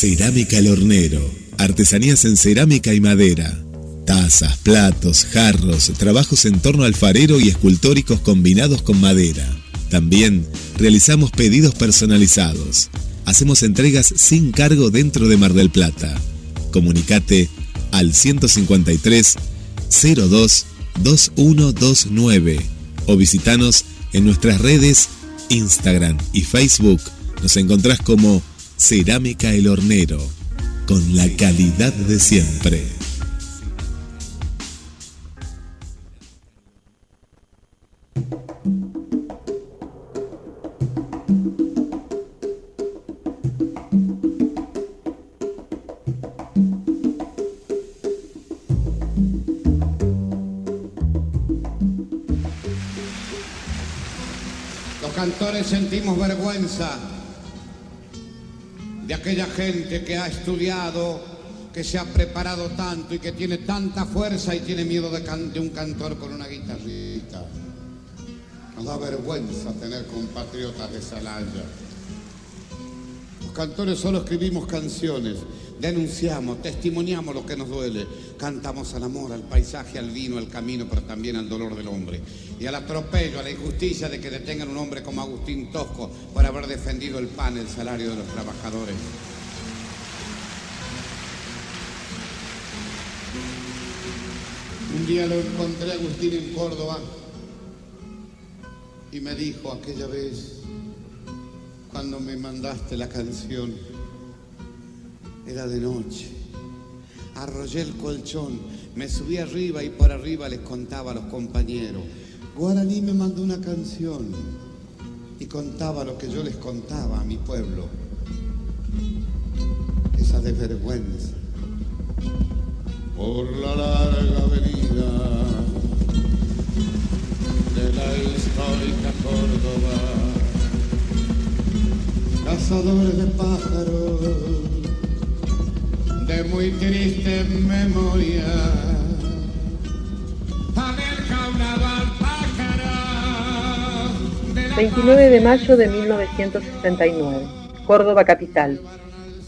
Cerámica El Hornero. Artesanías en cerámica y madera. Tazas, platos, jarros, trabajos en torno alfarero y escultóricos combinados con madera. También realizamos pedidos personalizados. Hacemos entregas sin cargo dentro de Mar del Plata. Comunicate al 153 02 2129 o visitanos en nuestras redes Instagram y Facebook. Nos encontrás como Cerámica El Hornero, con la calidad de siempre. Los cantores sentimos vergüenza de aquella gente que ha estudiado, que se ha preparado tanto y que tiene tanta fuerza y tiene miedo de, un cantor con una guitarrita. Nos da vergüenza tener compatriotas de Salaya. Los cantores solo escribimos canciones, denunciamos, testimoniamos lo que nos duele, cantamos al amor, al paisaje, al vino, al camino, pero también al dolor del hombre. Y al atropello, a la injusticia de que detengan un hombre como Agustín Tosco por haber defendido el pan, el salario de los trabajadores. Un día lo encontré a Agustín en Córdoba y me dijo aquella vez, cuando me mandaste la canción, era de noche. Arrollé el colchón, me subí arriba y por arriba les contaba a los compañeros. Guaraní me mandó una canción y contaba lo que yo les contaba a mi pueblo. Esa desvergüenza. Por la larga avenida de la histórica Córdoba, cazadores de pájaros de muy triste memoria. Pájara de la 29 de mayo de 1969, Córdoba capital.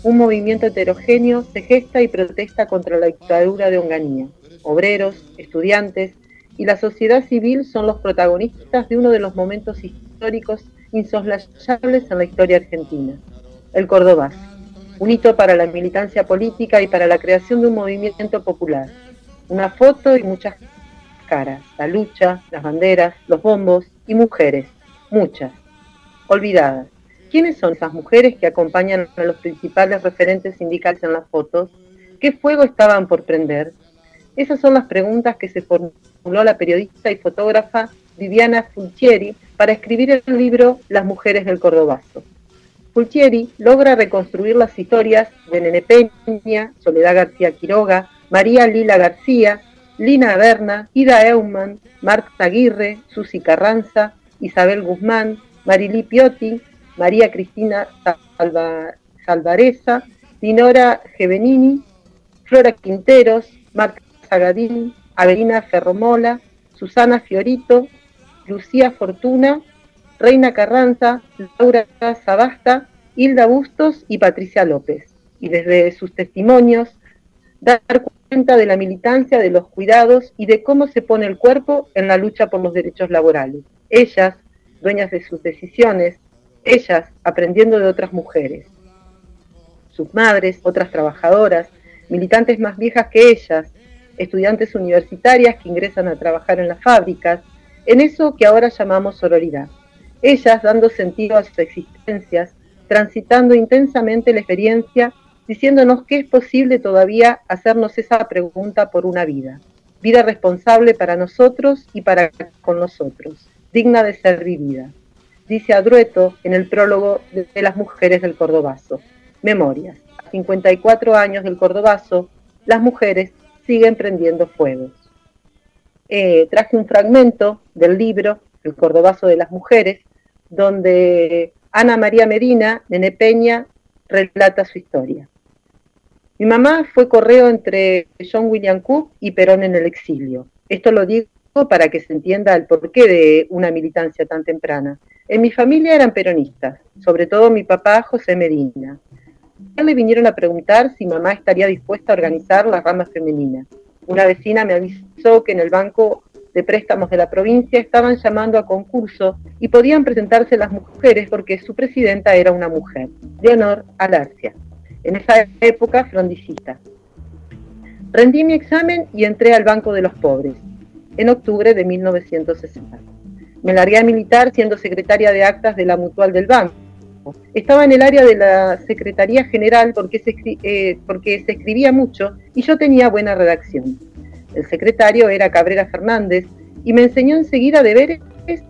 Un movimiento heterogéneo se gesta y protesta contra la dictadura de Onganía. Obreros, estudiantes y la sociedad civil son los protagonistas de uno de los momentos históricos insoslayables en la historia argentina, el Cordobazo, un hito para la militancia política y para la creación de un movimiento popular. Una foto y muchas caras, la lucha, las banderas, los bombos y mujeres, muchas, olvidadas. ¿Quiénes son esas mujeres que acompañan a los principales referentes sindicales en las fotos? ¿Qué fuego estaban por prender? Esas son las preguntas que se formuló la periodista y fotógrafa Viviana Fulcieri para escribir el libro Las mujeres del Cordobazo. Fulcieri logra reconstruir las historias de Nene Peña, Soledad García Quiroga, María Lila García, Lina Berna, Ida Eumann, Marta Aguirre, Susi Carranza, Isabel Guzmán, Marilí Piotti, María Cristina Salva- Salvareza, Dinora Gevenini, Flora Quinteros, Marta Zagadín, Avelina Ferromola, Susana Fiorito, Lucía Fortuna, Reina Carranza, Laura Sabasta, Hilda Bustos y Patricia López. Y desde sus testimonios, dar cuenta de la militancia, de los cuidados y de cómo se pone el cuerpo en la lucha por los derechos laborales. Ellas, dueñas de sus decisiones, ellas aprendiendo de otras mujeres. Sus madres, otras trabajadoras, militantes más viejas que ellas, estudiantes universitarias que ingresan a trabajar en las fábricas, en eso que ahora llamamos sororidad. Ellas dando sentido a sus existencias, transitando intensamente la experiencia, diciéndonos que es posible todavía hacernos esa pregunta por una vida. Vida responsable para nosotros y para con nosotros, digna de ser vivida. Dice Adrueto en el prólogo de las mujeres del Cordobazo. Memorias. A 54 años del Cordobazo, las mujeres siguen prendiendo fuegos. Eh, traje un fragmento del libro El Cordobazo de las Mujeres, donde Ana María Medina, Nene Peña, relata su historia. Mi mamá fue correo entre John William Cook y Perón en el exilio. Esto lo digo para que se entienda el porqué de una militancia tan temprana. En mi familia eran peronistas, sobre todo mi papá José Medina. Ya le vinieron a preguntar si mamá estaría dispuesta a organizar la rama femenina. Una vecina me avisó que en el banco de préstamos de la provincia estaban llamando a concurso y podían presentarse las mujeres porque su presidenta era una mujer, Leonor Alarcia, en esa época frondicista. Rendí mi examen y entré al Banco de los Pobres en octubre de 1960. Me largué a militar siendo secretaria de actas de la Mutual del Banco. Estaba en el área de la Secretaría General porque se, eh, porque se escribía mucho y yo tenía buena redacción. El secretario era Cabrera Fernández y me enseñó enseguida deberes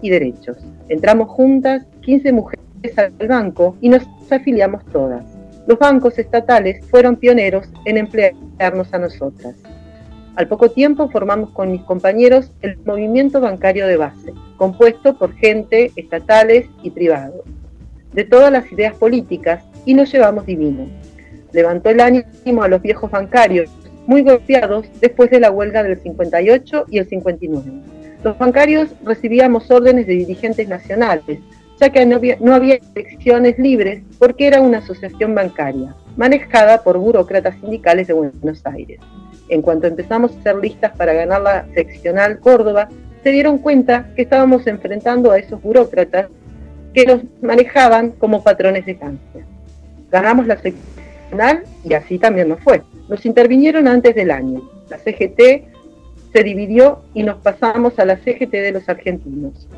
y derechos. Entramos juntas, 15 mujeres al banco y nos afiliamos todas. Los bancos estatales fueron pioneros en emplearnos a nosotras. Al poco tiempo formamos con mis compañeros el movimiento bancario de base, compuesto por gente estatales y privados. de todas las ideas políticas y nos llevamos divino. Levantó el ánimo a los viejos bancarios, muy golpeados después de la huelga del 58 y el 59. Los bancarios recibíamos órdenes de dirigentes nacionales, ya que no había, no había elecciones libres porque era una asociación bancaria, manejada por burócratas sindicales de Buenos Aires. En cuanto empezamos a hacer listas para ganar la seccional Córdoba, se dieron cuenta que estábamos enfrentando a esos burócratas que nos manejaban como patrones de cáncer. Ganamos la seccional y así también nos fue. Nos intervinieron antes del año. La CGT se dividió y nos pasamos a la CGT de los argentinos.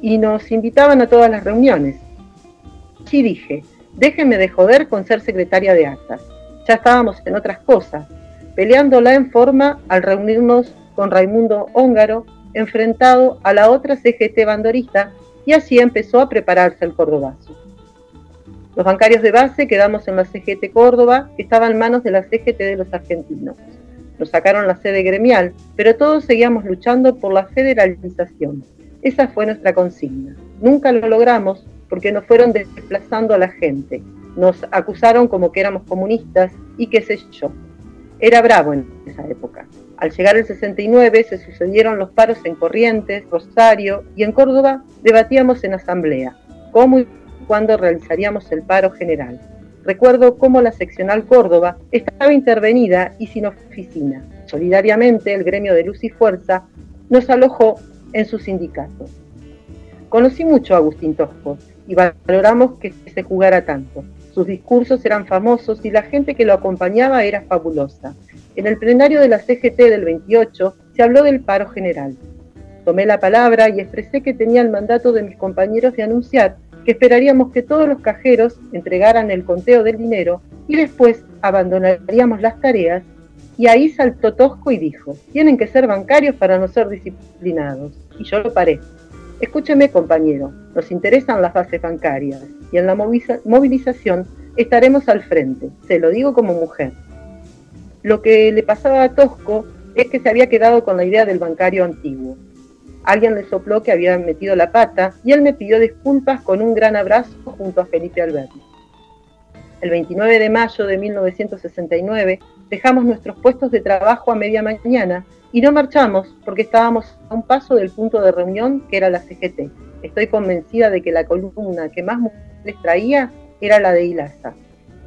Y nos invitaban a todas las reuniones. Y dije, déjenme de joder con ser secretaria de actas. Ya estábamos en otras cosas, peleándola en forma al reunirnos con Raimundo Húngaro, enfrentado a la otra CGT bandorista, y así empezó a prepararse el cordobazo. Los bancarios de base quedamos en la CGT Córdoba, que estaba en manos de la CGT de los argentinos. Nos sacaron la sede gremial, pero todos seguíamos luchando por la federalización. Esa fue nuestra consigna. Nunca lo logramos porque nos fueron desplazando a la gente. Nos acusaron como que éramos comunistas y qué sé yo. Era bravo en esa época. Al llegar el 69 se sucedieron los paros en Corrientes, Rosario y en Córdoba debatíamos en asamblea cómo y cuándo realizaríamos el paro general. Recuerdo cómo la seccional Córdoba estaba intervenida y sin oficina. Solidariamente el gremio de Luz y Fuerza nos alojó en su sindicato. Conocí mucho a Agustín Tosco y valoramos que se jugara tanto. Sus discursos eran famosos y la gente que lo acompañaba era fabulosa. En el plenario de la CGT del 28 se habló del paro general. Tomé la palabra y expresé que tenía el mandato de mis compañeros de anunciar que esperaríamos que todos los cajeros entregaran el conteo del dinero y después abandonaríamos las tareas. Y ahí saltó Tosco y dijo, tienen que ser bancarios para no ser disciplinados. Y yo lo paré. Escúcheme, compañero, nos interesan las bases bancarias y en la movilización estaremos al frente, se lo digo como mujer. Lo que le pasaba a Tosco es que se había quedado con la idea del bancario antiguo. Alguien le sopló que había metido la pata y él me pidió disculpas con un gran abrazo junto a Felipe Alberti. El 29 de mayo de 1969 dejamos nuestros puestos de trabajo a media mañana y no marchamos porque estábamos a un paso del punto de reunión que era la CGT. Estoy convencida de que la columna que más les traía era la de Ilaza.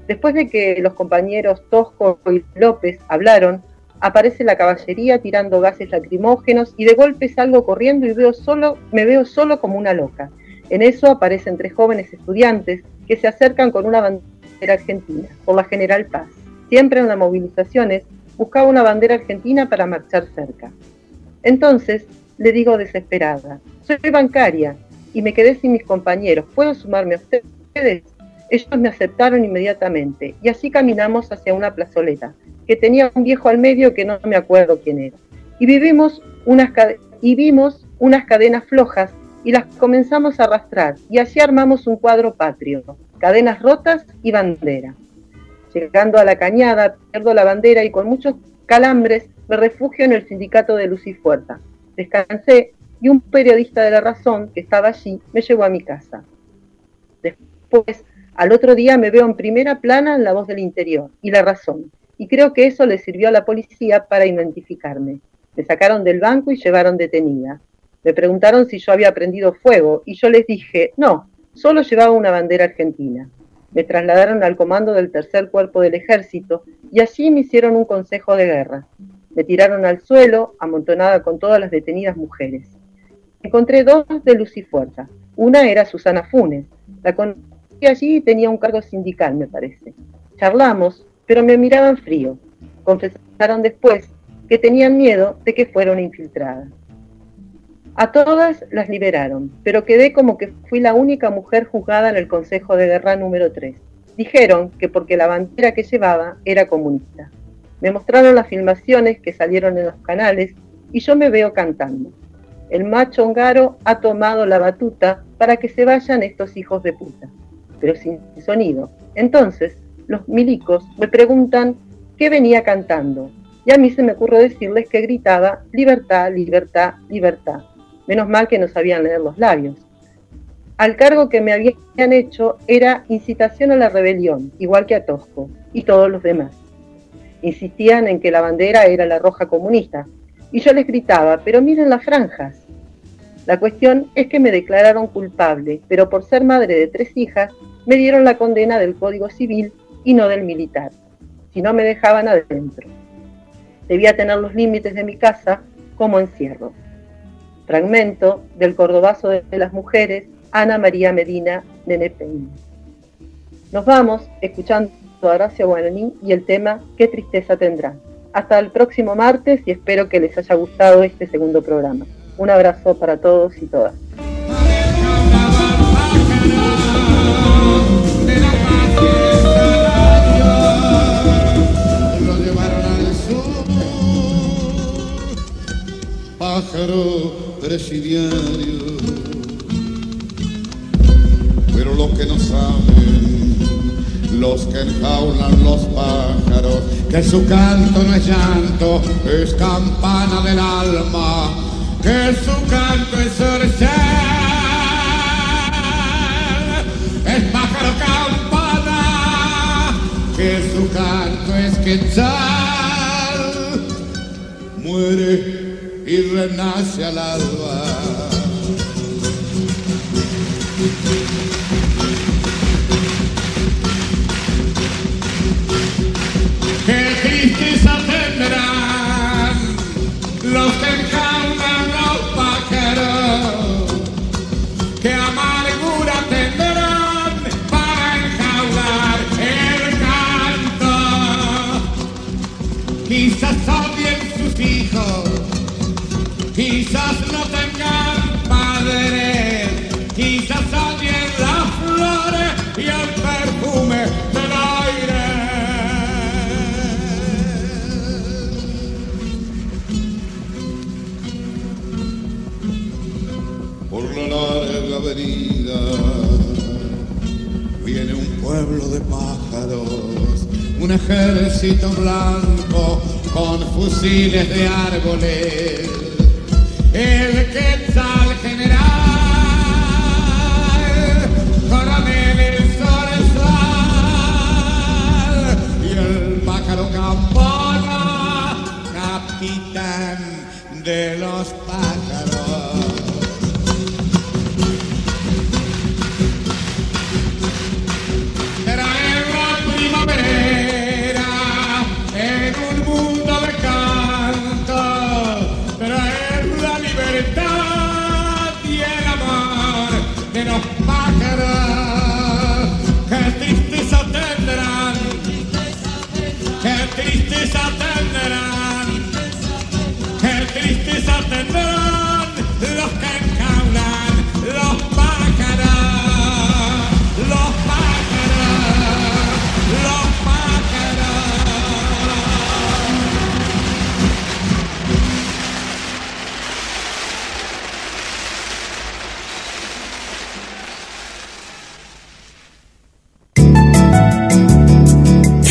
Después de que los compañeros Tosco y López hablaron, aparece la caballería tirando gases lacrimógenos y de golpe salgo corriendo y veo solo, me veo solo como una loca. En eso aparecen tres jóvenes estudiantes que se acercan con una bandera argentina, por la General Paz. Siempre en las movilizaciones buscaba una bandera argentina para marchar cerca. Entonces le digo desesperada, soy bancaria y me quedé sin mis compañeros, ¿puedo sumarme a ustedes? Ellos me aceptaron inmediatamente y así caminamos hacia una plazoleta que tenía un viejo al medio que no me acuerdo quién era. Y, vivimos unas y vimos unas cadenas flojas y las comenzamos a arrastrar y así armamos un cuadro patrio, cadenas rotas y bandera. Llegando a la cañada, pierdo la bandera y con muchos calambres me refugio en el sindicato de Fuerza. Descansé y un periodista de La Razón que estaba allí me llevó a mi casa. Después, al otro día me veo en primera plana en La Voz del Interior y La Razón, y creo que eso le sirvió a la policía para identificarme. Me sacaron del banco y llevaron detenida. Me preguntaron si yo había prendido fuego y yo les dije, no, solo llevaba una bandera argentina. Me trasladaron al comando del tercer cuerpo del ejército y allí me hicieron un consejo de guerra. Me tiraron al suelo, amontonada con todas las detenidas mujeres. Encontré dos de luz y fuerza. Una era Susana Funes. La conocí allí y tenía un cargo sindical, me parece. Charlamos, pero me miraban frío. Confesaron después que tenían miedo de que fuera una infiltrada. A todas las liberaron, pero quedé como que fui la única mujer juzgada en el Consejo de Guerra número 3. Dijeron que porque la bandera que llevaba era comunista. Me mostraron las filmaciones que salieron en los canales y yo me veo cantando. El macho hongaro ha tomado la batuta para que se vayan estos hijos de puta, pero sin sonido. Entonces, los milicos me preguntan qué venía cantando y a mí se me ocurre decirles que gritaba libertad, libertad, libertad. Menos mal que no sabían leer los labios. al cargo que me habían hecho era incitación a la rebelión, igual que a Tosco y todos los demás. Insistían en que la bandera era la roja comunista, y yo les gritaba, pero miren las franjas. La cuestión es que me declararon culpable, pero por ser madre de tres hijas, me dieron la condena del Código Civil y no del militar, si no me dejaban adentro. Debía tener los límites de mi casa como encierro. Fragmento del Cordobazo de las Mujeres Ana María Medina de Nepeña. Nos vamos escuchando a Horacio Guaraní y el tema Qué tristeza tendrá. Hasta el próximo martes y espero que les haya gustado este segundo programa. Un abrazo para todos y todas. Pájaro presidiario. Pero lo que no saben los que enjaulan los pájaros, que su canto no es llanto, es campana del alma, que su canto es orzal, es pájaro campana, que su canto es quetzal, muere y renace al alba. Qué tristeza tendrán los que de pájaros, un ejército blanco con fusiles de árboles. El quetzal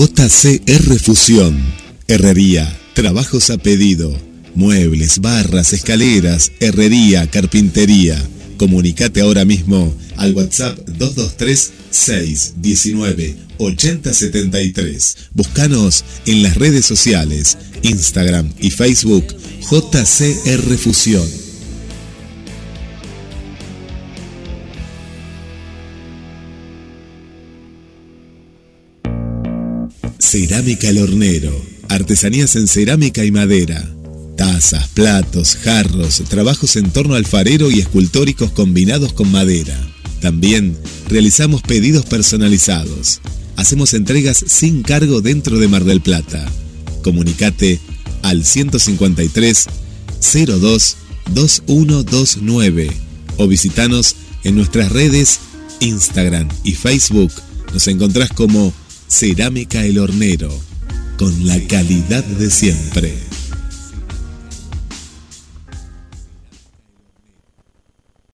JCR Fusión. Herrería. Trabajos a pedido. Muebles, barras, escaleras, herrería, carpintería. Comunicate ahora mismo al WhatsApp 223 619 8073. Búscanos en las redes sociales, Instagram y Facebook JCR Fusión. Cerámica El Hornero. Artesanías en cerámica y madera. Tazas, platos, jarros, trabajos en torno alfarero y escultóricos combinados con madera. También realizamos pedidos personalizados. Hacemos entregas sin cargo dentro de Mar del Plata. Comunicate al 153 02 2129 o visitanos en nuestras redes Instagram y Facebook. Nos encontrás como Cerámica El Hornero, con la calidad de siempre.